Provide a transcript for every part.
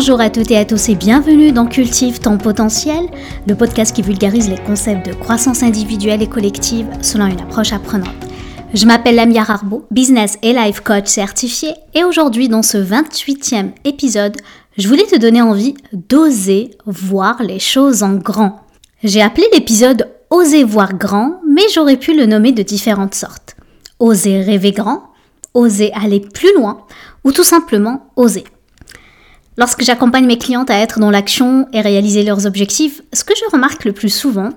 Bonjour à toutes et à tous et bienvenue dans Cultive ton potentiel, le podcast qui vulgarise les concepts de croissance individuelle et collective selon une approche apprenante. Je m'appelle Lamia Harbo, business et life coach certifié et aujourd'hui dans ce 28e épisode, je voulais te donner envie d'oser voir les choses en grand. J'ai appelé l'épisode Oser voir grand, mais j'aurais pu le nommer de différentes sortes. Oser rêver grand, oser aller plus loin ou tout simplement oser. Lorsque j'accompagne mes clientes à être dans l'action et réaliser leurs objectifs, ce que je remarque le plus souvent,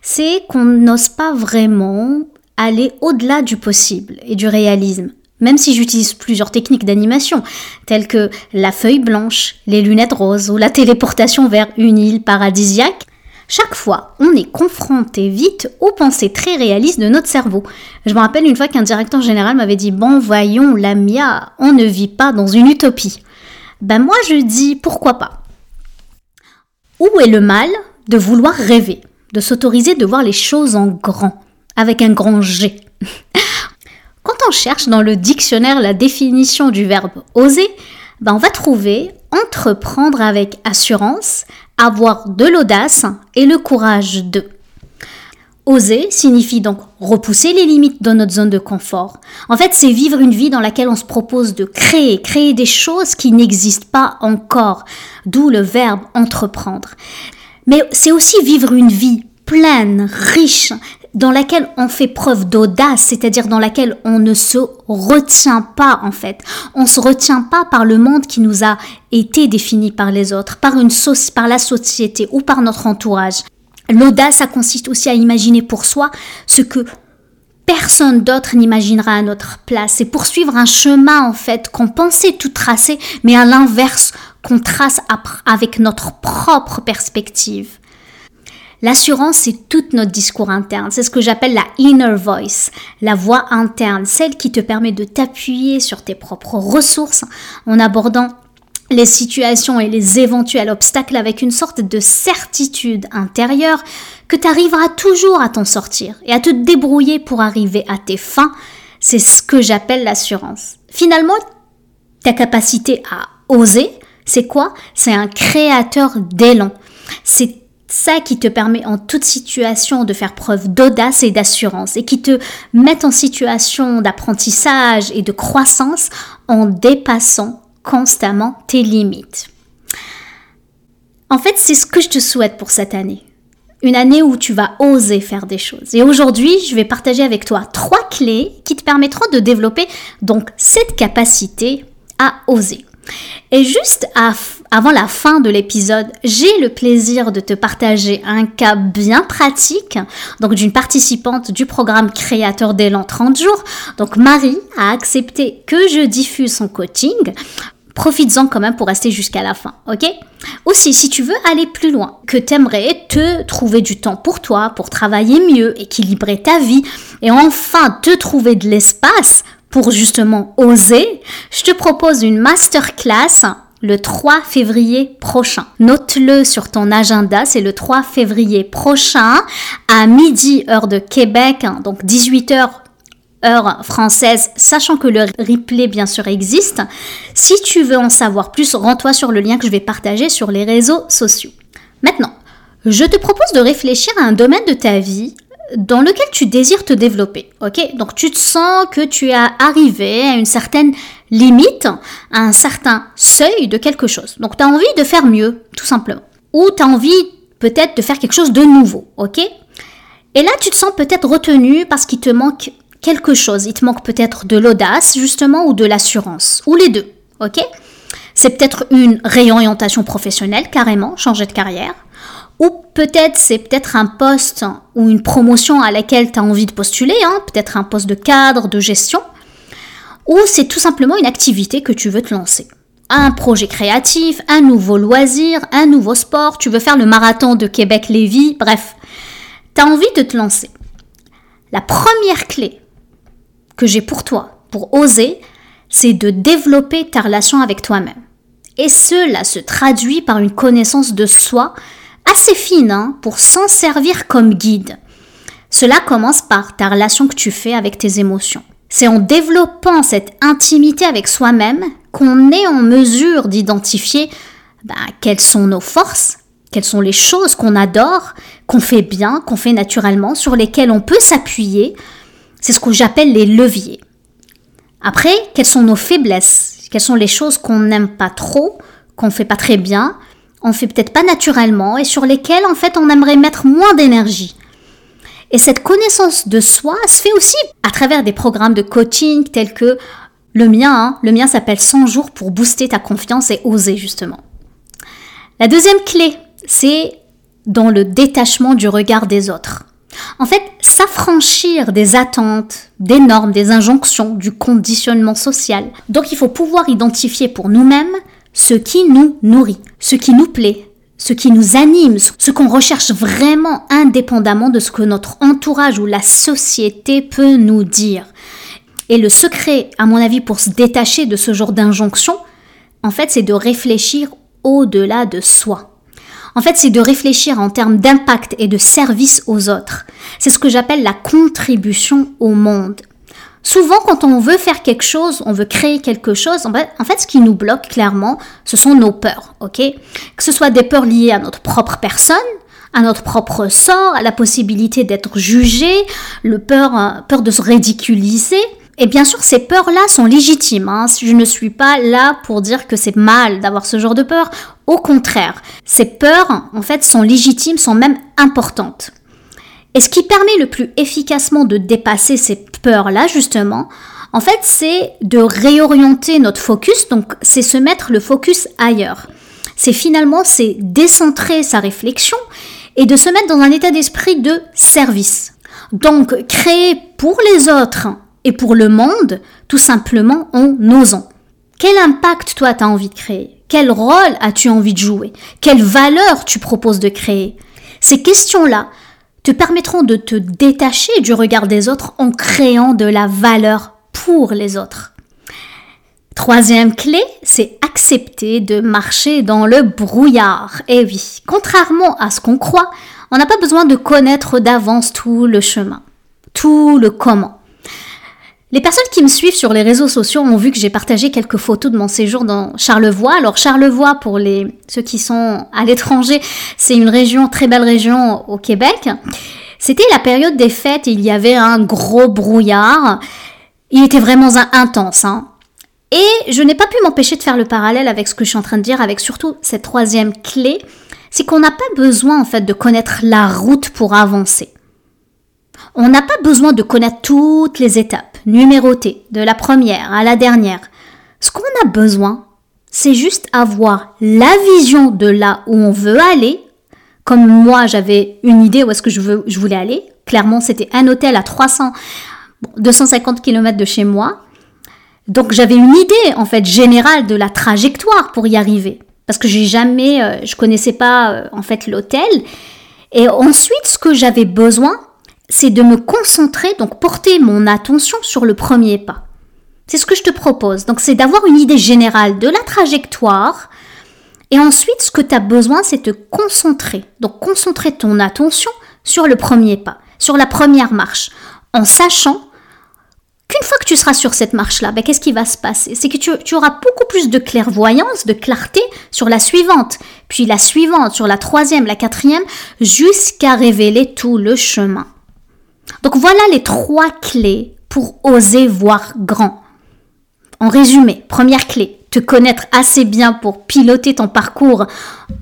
c'est qu'on n'ose pas vraiment aller au-delà du possible et du réalisme. Même si j'utilise plusieurs techniques d'animation, telles que la feuille blanche, les lunettes roses ou la téléportation vers une île paradisiaque, chaque fois, on est confronté vite aux pensées très réalistes de notre cerveau. Je me rappelle une fois qu'un directeur général m'avait dit Bon, voyons, Lamia, on ne vit pas dans une utopie. Ben moi, je dis pourquoi pas. Où est le mal de vouloir rêver, de s'autoriser de voir les choses en grand, avec un grand G? Quand on cherche dans le dictionnaire la définition du verbe oser, ben on va trouver entreprendre avec assurance, avoir de l'audace et le courage de. Oser signifie donc repousser les limites de notre zone de confort. En fait, c'est vivre une vie dans laquelle on se propose de créer, créer des choses qui n'existent pas encore, d'où le verbe entreprendre. Mais c'est aussi vivre une vie pleine, riche, dans laquelle on fait preuve d'audace, c'est-à-dire dans laquelle on ne se retient pas en fait. On se retient pas par le monde qui nous a été défini par les autres, par une par la société ou par notre entourage. L'audace, ça consiste aussi à imaginer pour soi ce que personne d'autre n'imaginera à notre place. C'est poursuivre un chemin en fait qu'on pensait tout tracer, mais à l'inverse qu'on trace avec notre propre perspective. L'assurance, c'est tout notre discours interne. C'est ce que j'appelle la inner voice, la voix interne, celle qui te permet de t'appuyer sur tes propres ressources en abordant les situations et les éventuels obstacles avec une sorte de certitude intérieure que tu arriveras toujours à t'en sortir et à te débrouiller pour arriver à tes fins. C'est ce que j'appelle l'assurance. Finalement, ta capacité à oser, c'est quoi? C'est un créateur d'élan. C'est ça qui te permet en toute situation de faire preuve d'audace et d'assurance et qui te met en situation d'apprentissage et de croissance en dépassant constamment tes limites. En fait, c'est ce que je te souhaite pour cette année. Une année où tu vas oser faire des choses. Et aujourd'hui, je vais partager avec toi trois clés qui te permettront de développer donc cette capacité à oser. Et juste avant la fin de l'épisode, j'ai le plaisir de te partager un cas bien pratique, donc d'une participante du programme Créateur d'élan 30 jours. Donc Marie a accepté que je diffuse son coaching. Profites-en quand même pour rester jusqu'à la fin, ok? Aussi, si tu veux aller plus loin, que t'aimerais te trouver du temps pour toi, pour travailler mieux, équilibrer ta vie, et enfin te trouver de l'espace pour justement oser, je te propose une masterclass le 3 février prochain. Note-le sur ton agenda, c'est le 3 février prochain à midi heure de Québec, hein, donc 18 h heure française, sachant que le replay bien sûr existe. Si tu veux en savoir plus, rends-toi sur le lien que je vais partager sur les réseaux sociaux. Maintenant, je te propose de réfléchir à un domaine de ta vie dans lequel tu désires te développer. Ok? Donc tu te sens que tu es arrivé à une certaine limite, à un certain seuil de quelque chose. Donc tu as envie de faire mieux, tout simplement. Ou tu as envie peut-être de faire quelque chose de nouveau. Ok? Et là, tu te sens peut-être retenu parce qu'il te manque quelque chose. Il te manque peut-être de l'audace, justement, ou de l'assurance. Ou les deux. Ok? C'est peut-être une réorientation professionnelle, carrément, changer de carrière ou peut-être c'est peut-être un poste ou une promotion à laquelle tu as envie de postuler, hein, peut-être un poste de cadre, de gestion, ou c'est tout simplement une activité que tu veux te lancer. Un projet créatif, un nouveau loisir, un nouveau sport, tu veux faire le marathon de Québec-Lévis, bref, tu as envie de te lancer. La première clé que j'ai pour toi, pour oser, c'est de développer ta relation avec toi-même. Et cela se traduit par une connaissance de soi assez fine hein, pour s'en servir comme guide. Cela commence par ta relation que tu fais avec tes émotions. C'est en développant cette intimité avec soi-même qu'on est en mesure d'identifier ben, quelles sont nos forces, quelles sont les choses qu'on adore, qu'on fait bien, qu'on fait naturellement, sur lesquelles on peut s'appuyer. C'est ce que j'appelle les leviers. Après, quelles sont nos faiblesses? Quelles sont les choses qu'on n'aime pas trop, qu'on fait pas très bien, on fait peut-être pas naturellement et sur lesquelles en fait on aimerait mettre moins d'énergie. Et cette connaissance de soi se fait aussi à travers des programmes de coaching tels que le mien. Hein. le mien s'appelle 100 jours pour booster ta confiance et oser justement. La deuxième clé, c'est dans le détachement du regard des autres. En fait, s'affranchir des attentes, des normes, des injonctions, du conditionnement social. Donc il faut pouvoir identifier pour nous-mêmes ce qui nous nourrit, ce qui nous plaît, ce qui nous anime, ce qu'on recherche vraiment indépendamment de ce que notre entourage ou la société peut nous dire. Et le secret, à mon avis, pour se détacher de ce genre d'injonction, en fait, c'est de réfléchir au-delà de soi. En fait, c'est de réfléchir en termes d'impact et de service aux autres. C'est ce que j'appelle la contribution au monde. Souvent, quand on veut faire quelque chose, on veut créer quelque chose, en fait, ce qui nous bloque clairement, ce sont nos peurs, ok? Que ce soit des peurs liées à notre propre personne, à notre propre sort, à la possibilité d'être jugé, le peur, euh, peur de se ridiculiser, et bien sûr, ces peurs-là sont légitimes. Hein. Je ne suis pas là pour dire que c'est mal d'avoir ce genre de peur. Au contraire, ces peurs, en fait, sont légitimes, sont même importantes. Et ce qui permet le plus efficacement de dépasser ces peurs-là, justement, en fait, c'est de réorienter notre focus. Donc, c'est se mettre le focus ailleurs. C'est finalement, c'est décentrer sa réflexion et de se mettre dans un état d'esprit de service. Donc, créer pour les autres et pour le monde, tout simplement en osant. Quel impact toi tu envie de créer? Quel rôle as-tu envie de jouer? Quelle valeur tu proposes de créer? Ces questions-là te permettront de te détacher du regard des autres en créant de la valeur pour les autres. Troisième clé, c'est accepter de marcher dans le brouillard. Et eh oui, contrairement à ce qu'on croit, on n'a pas besoin de connaître d'avance tout le chemin, tout le comment. Les personnes qui me suivent sur les réseaux sociaux ont vu que j'ai partagé quelques photos de mon séjour dans Charlevoix. Alors Charlevoix, pour les, ceux qui sont à l'étranger, c'est une région, très belle région au Québec. C'était la période des fêtes il y avait un gros brouillard. Il était vraiment intense. Hein. Et je n'ai pas pu m'empêcher de faire le parallèle avec ce que je suis en train de dire, avec surtout cette troisième clé, c'est qu'on n'a pas besoin en fait de connaître la route pour avancer. On n'a pas besoin de connaître toutes les étapes, numérotées, de la première à la dernière. Ce qu'on a besoin, c'est juste avoir la vision de là où on veut aller. Comme moi, j'avais une idée où est-ce que je, veux, je voulais aller. Clairement, c'était un hôtel à 300, 250 km de chez moi. Donc j'avais une idée en fait générale de la trajectoire pour y arriver parce que j'ai jamais euh, je connaissais pas euh, en fait l'hôtel et ensuite ce que j'avais besoin c'est de me concentrer, donc porter mon attention sur le premier pas. C'est ce que je te propose. Donc c'est d'avoir une idée générale de la trajectoire. Et ensuite, ce que tu as besoin, c'est de te concentrer. Donc concentrer ton attention sur le premier pas, sur la première marche, en sachant qu'une fois que tu seras sur cette marche-là, ben, qu'est-ce qui va se passer? C'est que tu, tu, auras beaucoup plus de clairvoyance, de clarté sur la suivante, puis la suivante, sur la troisième, la quatrième, jusqu'à révéler tout le chemin. Donc voilà les trois clés pour oser voir grand. En résumé, première clé, te connaître assez bien pour piloter ton parcours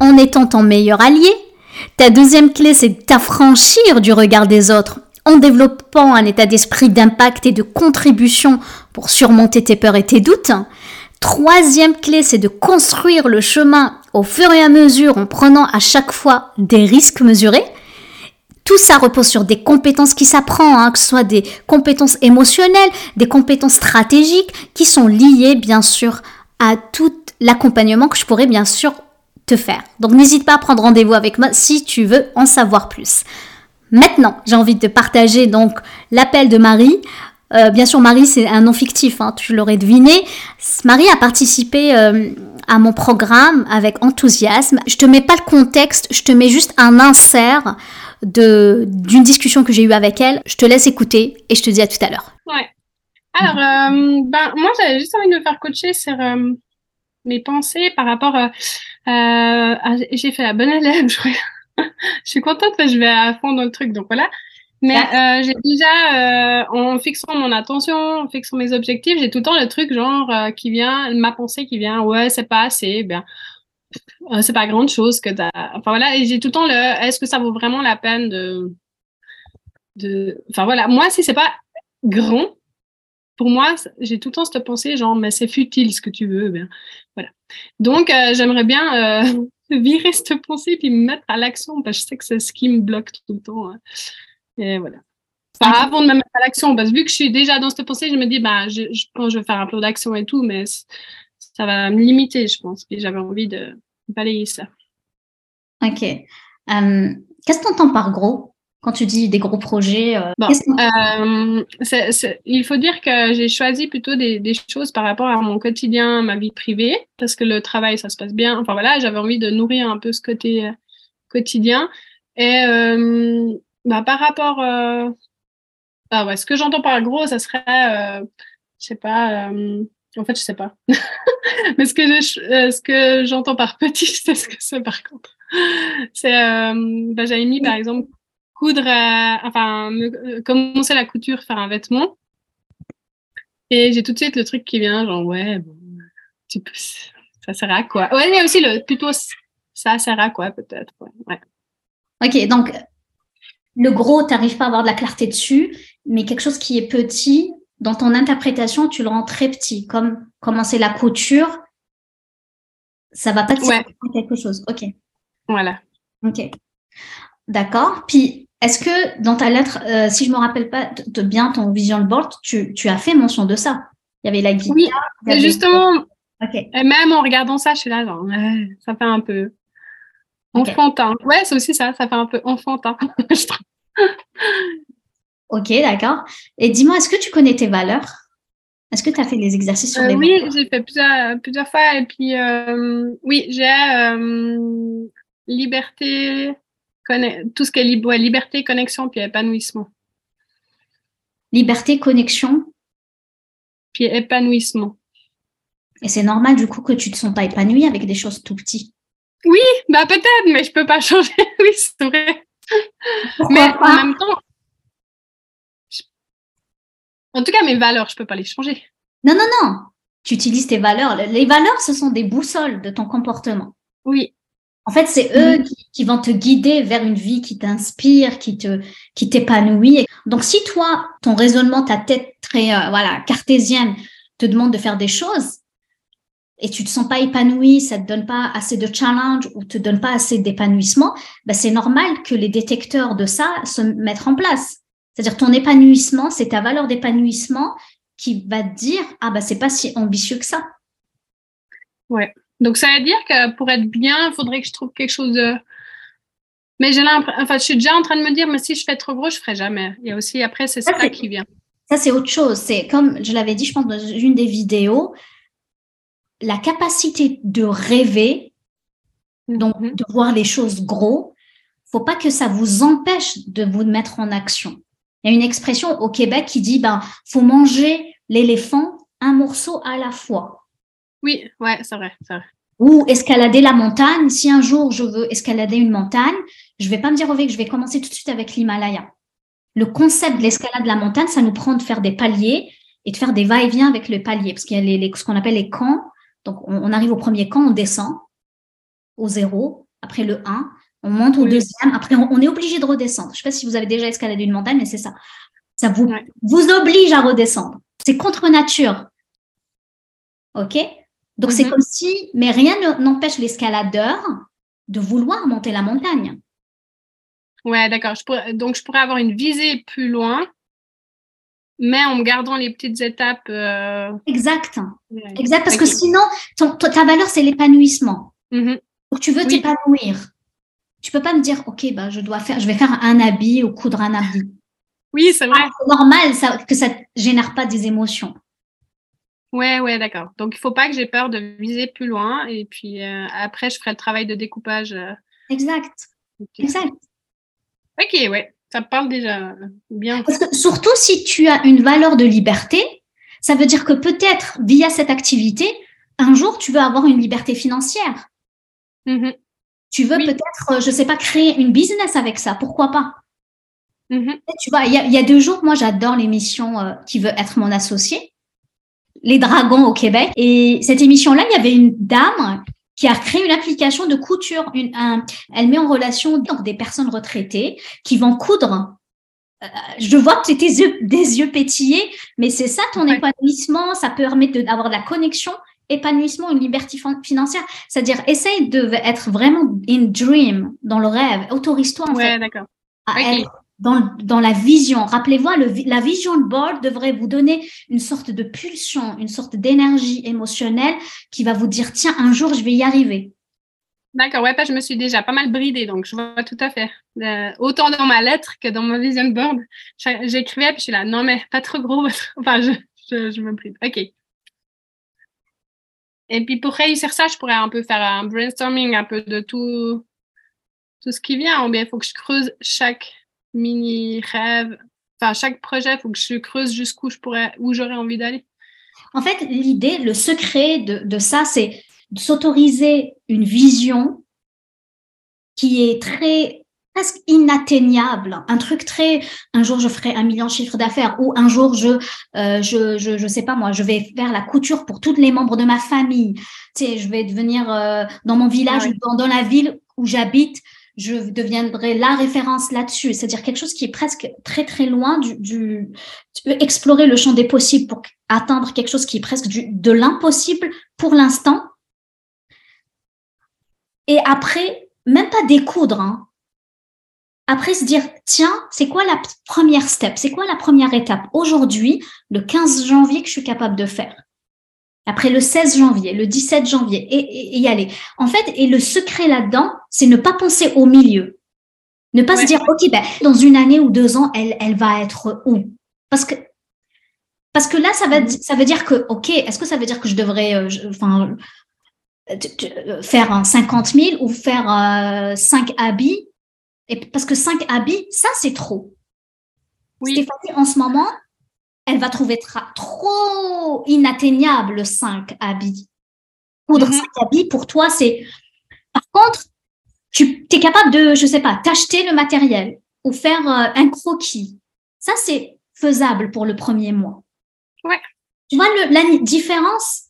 en étant ton meilleur allié. Ta deuxième clé, c'est t'affranchir du regard des autres en développant un état d'esprit d'impact et de contribution pour surmonter tes peurs et tes doutes. Troisième clé, c'est de construire le chemin au fur et à mesure en prenant à chaque fois des risques mesurés. Tout ça repose sur des compétences qui s'apprend, hein, que ce soit des compétences émotionnelles, des compétences stratégiques, qui sont liées bien sûr à tout l'accompagnement que je pourrais bien sûr te faire. Donc n'hésite pas à prendre rendez-vous avec moi si tu veux en savoir plus. Maintenant, j'ai envie de te partager donc l'appel de Marie. Euh, bien sûr, Marie, c'est un nom fictif, hein, tu l'aurais deviné. Marie a participé euh, à mon programme avec enthousiasme. Je te mets pas le contexte, je te mets juste un insert d'une discussion que j'ai eue avec elle. Je te laisse écouter et je te dis à tout à l'heure. Ouais. Alors, euh, ben, moi, j'avais juste envie de me faire coacher sur euh, mes pensées par rapport. Euh, ah, j'ai fait la bonne élève, je crois. je suis contente parce que je vais à fond dans le truc, donc voilà. Mais euh, j'ai déjà, euh, en fixant mon attention, en fixant mes objectifs, j'ai tout le temps le truc genre euh, qui vient, ma pensée qui vient, ouais, c'est pas assez, bien, euh, c'est pas grande chose que t'as. Enfin voilà, j'ai tout le temps le, est-ce que ça vaut vraiment la peine de, de, enfin voilà, moi si c'est pas grand, pour moi, j'ai tout le temps cette pensée genre, mais c'est futile ce que tu veux, bien, voilà. Donc j'aimerais bien virer cette pensée puis me mettre à l'action parce que je sais que c'est ce qui me bloque tout le temps. Hein. Et voilà. avant de me mettre à l'action, parce que vu que je suis déjà dans cette pensée, je me dis, bah, je, je pense que je vais faire un peu d'action et tout, mais ça va me limiter, je pense. Et j'avais envie de balayer ça. Ok. Euh, qu'est-ce que tu entends par gros? Quand tu dis des gros projets euh, euh, Il faut dire que j'ai choisi plutôt des, des, choses par rapport à mon quotidien, ma vie privée, parce que le travail, ça se passe bien. Enfin voilà, j'avais envie de nourrir un peu ce côté quotidien. Et bah, par rapport. Ah ouais, ce que j'entends par gros, ça serait. Je sais pas. Euh... En fait, je sais pas. Mais ce que je, euh, ce que j'entends par petit, sais ce que c'est par contre. C'est. Euh, bah, J'avais mis par exemple coudre. enfin, commencer la couture, faire un vêtement. Et j'ai tout de suite le truc qui vient, genre, ouais, bon, tu peux, ça sert à quoi? Ouais, il y a aussi le plutôt ça sert à quoi peut-être. Ouais. ouais. Ok, donc le gros, tu n'arrives pas à avoir de la clarté dessus, mais quelque chose qui est petit, dans ton interprétation, tu le rends très petit, comme commencer la couture, ça va pas te ouais. quelque chose. Ok. Voilà. Ok. D'accord. Puis, est-ce que dans ta lettre, euh, si je me rappelle pas de bien ton vision board, tu, tu, as fait mention de ça Il y avait la guitare. Oui, justement. Ok. Et même en regardant ça, je suis là, genre, ça fait un peu. Enfantin. Ouais, c'est aussi ça, ça fait un peu enfantin. ok, d'accord. Et dis-moi, est-ce que tu connais tes valeurs? Est-ce que tu as fait des exercices sur euh, les oui, valeurs? Oui, j'ai fait plusieurs, plusieurs fois. Et puis, euh, oui, j'ai euh, liberté, tout ce qui est liberté, connexion, puis épanouissement. Liberté, connexion? Puis épanouissement. Et c'est normal du coup que tu ne te sens pas épanoui avec des choses tout petites. Oui, bah peut-être, mais je peux pas changer. oui, c'est vrai. mais en même temps, en tout cas, mes valeurs, je peux pas les changer. Non, non, non. Tu utilises tes valeurs. Les valeurs, ce sont des boussoles de ton comportement. Oui. En fait, c'est eux qui, vont te guider vers une vie qui t'inspire, qui te, qui t'épanouit. Donc, si toi, ton raisonnement, ta tête très, euh, voilà, cartésienne, te demande de faire des choses, et tu te sens pas épanoui, ça te donne pas assez de challenge ou te donne pas assez d'épanouissement, ben c'est normal que les détecteurs de ça se mettent en place. C'est-à-dire ton épanouissement, c'est ta valeur d'épanouissement qui va te dire ah bah c'est pas si ambitieux que ça. Ouais. Donc ça veut dire que pour être bien, il faudrait que je trouve quelque chose de mais j'ai l'impression enfin je suis déjà en train de me dire mais si je fais trop gros, je ferai jamais. Il y a aussi après c'est ça, ça qui vient. Ça c'est autre chose, c'est comme je l'avais dit je pense dans une des vidéos, la capacité de rêver, donc mhm. de voir les choses gros, faut pas que ça vous empêche de vous mettre en action. Il y a une expression au Québec qui dit ben faut manger l'éléphant un morceau à la fois. Oui, ouais, c'est vrai, c'est vrai. Ou escalader la montagne. Si un jour je veux escalader une montagne, je vais pas me dire au que je vais commencer tout de suite avec l'Himalaya. Le concept de l'escalade de la montagne, ça nous prend de faire des paliers et de faire des va-et-vient avec le palier, parce qu'il y a les, ce qu'on appelle les camps donc, on, arrive au premier camp, on descend au zéro, après le 1, on monte au deuxième, après on, est obligé de redescendre. Je ne sais pas si vous avez déjà escaladé une montagne, mais c'est ça. Ça vous, vous oblige à redescendre. C'est contre nature. OK? Donc, c'est mhm. comme si, mais rien n'empêche l'escaladeur de vouloir monter la montagne. Ouais, d'accord. Donc, je pourrais avoir une visée plus loin mais en gardant les petites étapes. Euh... Exact. Exact, parce que sinon, ta valeur, c'est l'épanouissement. Mm-hmm. Donc, tu veux t'épanouir. Tu peux pas me dire, OK, bah, je dois faire, je vais faire un habit ou coudre un habit. Oui, c'est vrai. Ah, c'est normal ça, que ça génère pas des émotions. Ouais, ouais, d'accord. Donc, il faut pas que j'ai peur de viser plus loin. Et puis, euh, après, je ferai le travail de découpage. Euh. Exact. Exact. Ok, ouais. Ça parle déjà bien. Parce que surtout si tu as une valeur de liberté, ça veut dire que peut-être via cette activité, un jour, tu veux avoir une liberté financière. Mm-hmm. Tu veux peut-être, je sais pas, créer une business avec ça. Pourquoi pas? Mm-hmm. Tu vois, il y, a deux jours, moi, j'adore l'émission euh, Qui veut être mon associé, Les Dragons au Québec. Et cette émission-là, il y avait une dame qui a créé une application de couture. Une, elle met en relation donc, des personnes retraitées qui vont coudre. Euh, je vois que tu yeux, des yeux pétillés, mais c'est ça ton épanouissement. Ça permet d'avoir de la connexion épanouissement, une liberté financière. C'est-à-dire, essaye de être vraiment in dream, dans le rêve. Autorise-toi, en ouais, d'accord. dans, dans la vision. Rappelez-vous, la vision board devrait vous donner une sorte de pulsion, une sorte d'énergie émotionnelle qui va vous dire, tiens, un jour, je vais y arriver. D'accord, ouais, je me suis déjà pas mal bridée, donc je vois tout à fait. Euh, autant dans ma lettre que dans ma vision board, j'écrivais, puis je suis là, non, mais pas trop gros. enfin, je, je, je me bride. OK. Et puis pour réussir ça, je pourrais un peu faire un brainstorming un peu de tout, tout ce qui vient. Ou bien il faut que je creuse chaque mini rêve, enfin chaque projet, il faut que je creuse jusqu'où je pourrais, où j'aurais envie d'aller. En fait, l'idée, le secret de, de ça, c'est de s'autoriser une vision qui est très presque inatteignable. Un truc très, un jour je ferai un million de chiffre d'affaires ou un jour je, euh, je, je, je, sais pas moi, je vais faire la couture pour tous les membres de ma famille. Tu sais, je vais devenir euh, dans mon village ou dans, dans, la ville où j'habite, je deviendrai la référence là-dessus. C'est-à-dire quelque chose qui est presque très très loin du, du explorer le champ des possibles pour atteindre quelque chose qui est presque du, de l'impossible pour l'instant. Et après, même pas découdre, hein, après, se dire, tiens, c'est quoi la première step? C'est quoi la première étape? Aujourd'hui, le 15 janvier, que je suis capable de faire Après le 16 janvier, le 17 janvier, et, y aller. En fait, et le secret là-dedans, c'est ne pas penser au milieu. Ne pas se dire, OK, ben, dans une année ou deux ans, elle, elle va être où? Parce que parce que là, ça, va, mm-hmm. ça veut dire que, OK, est-ce que ça veut dire que je devrais euh, enfin, euh, faire un 50 000 ou faire euh, 5 habits? Parce que cinq habits, ça, c'est trop. Oui. Stéphanie, en ce moment, elle va trouver trop inatteignable cinq habits. Coudre mm-hmm. cinq habits, pour toi, c'est. Par contre, tu es capable de, je sais pas, t'acheter le matériel ou faire euh, un croquis. Ça, c'est faisable pour le premier mois. Ouais. Tu vois le, la différence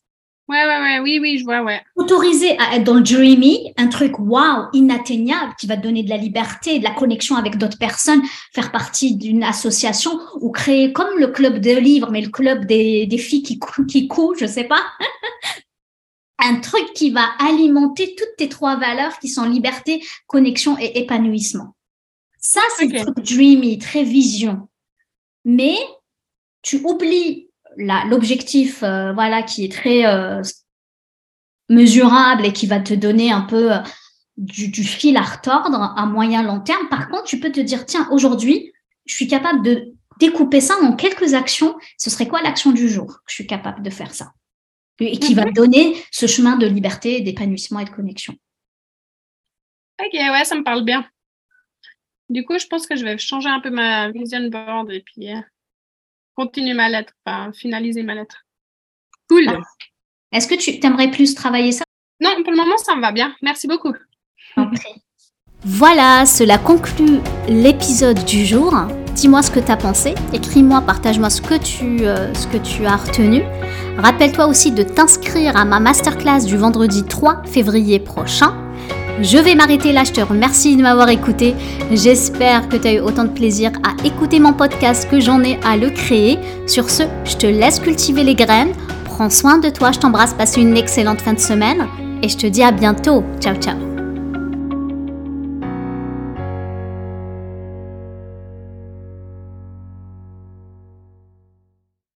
Ouais, ouais, ouais, oui, oui, je vois, ouais. Autoriser à être dans le dreamy, un truc wow, inatteignable, qui va te donner de la liberté, de la connexion avec d'autres personnes, faire partie d'une association ou créer comme le club de livres, mais le club des, des filles qui, qui coulent, je sais pas. un truc qui va alimenter toutes tes trois valeurs qui sont liberté, connexion et épanouissement. Ça, c'est le truc dreamy, très vision. Mais tu oublies l'objectif euh, voilà qui est très euh, mesurable et qui va te donner un peu euh, du, fil à retordre à moyen long terme. Par contre, tu peux te dire tiens aujourd'hui, je suis capable de découper ça en quelques actions. Ce serait quoi l'action du jour Je suis capable de faire ça et qui va me donner ce chemin de liberté, d'épanouissement et de connexion. Ok, ouais, ça me parle bien. Du coup, je pense que je vais changer un peu ma vision board et puis continuer ma lettre, enfin, finaliser ma lettre. Cool. Ah. Est-ce que tu aimerais plus travailler ça? Non, pour le moment, ça me va bien. Merci beaucoup. Voilà, cela conclut l'épisode du jour. Dis-moi ce que tu as pensé, écris-moi, partage-moi ce, que tu, euh, ce que tu as retenu. Rappelle-toi aussi de t'inscrire à ma masterclass du vendredi 3 février prochain. Je vais m'arrêter là, je te remercie de m'avoir écouté. J'espère que tu as eu autant de plaisir à écouter mon podcast que j'en ai à le créer. Sur ce, je te laisse cultiver les graines. Prends soin de toi, je t'embrasse, passe une excellente fin de semaine et je te dis à bientôt. Ciao ciao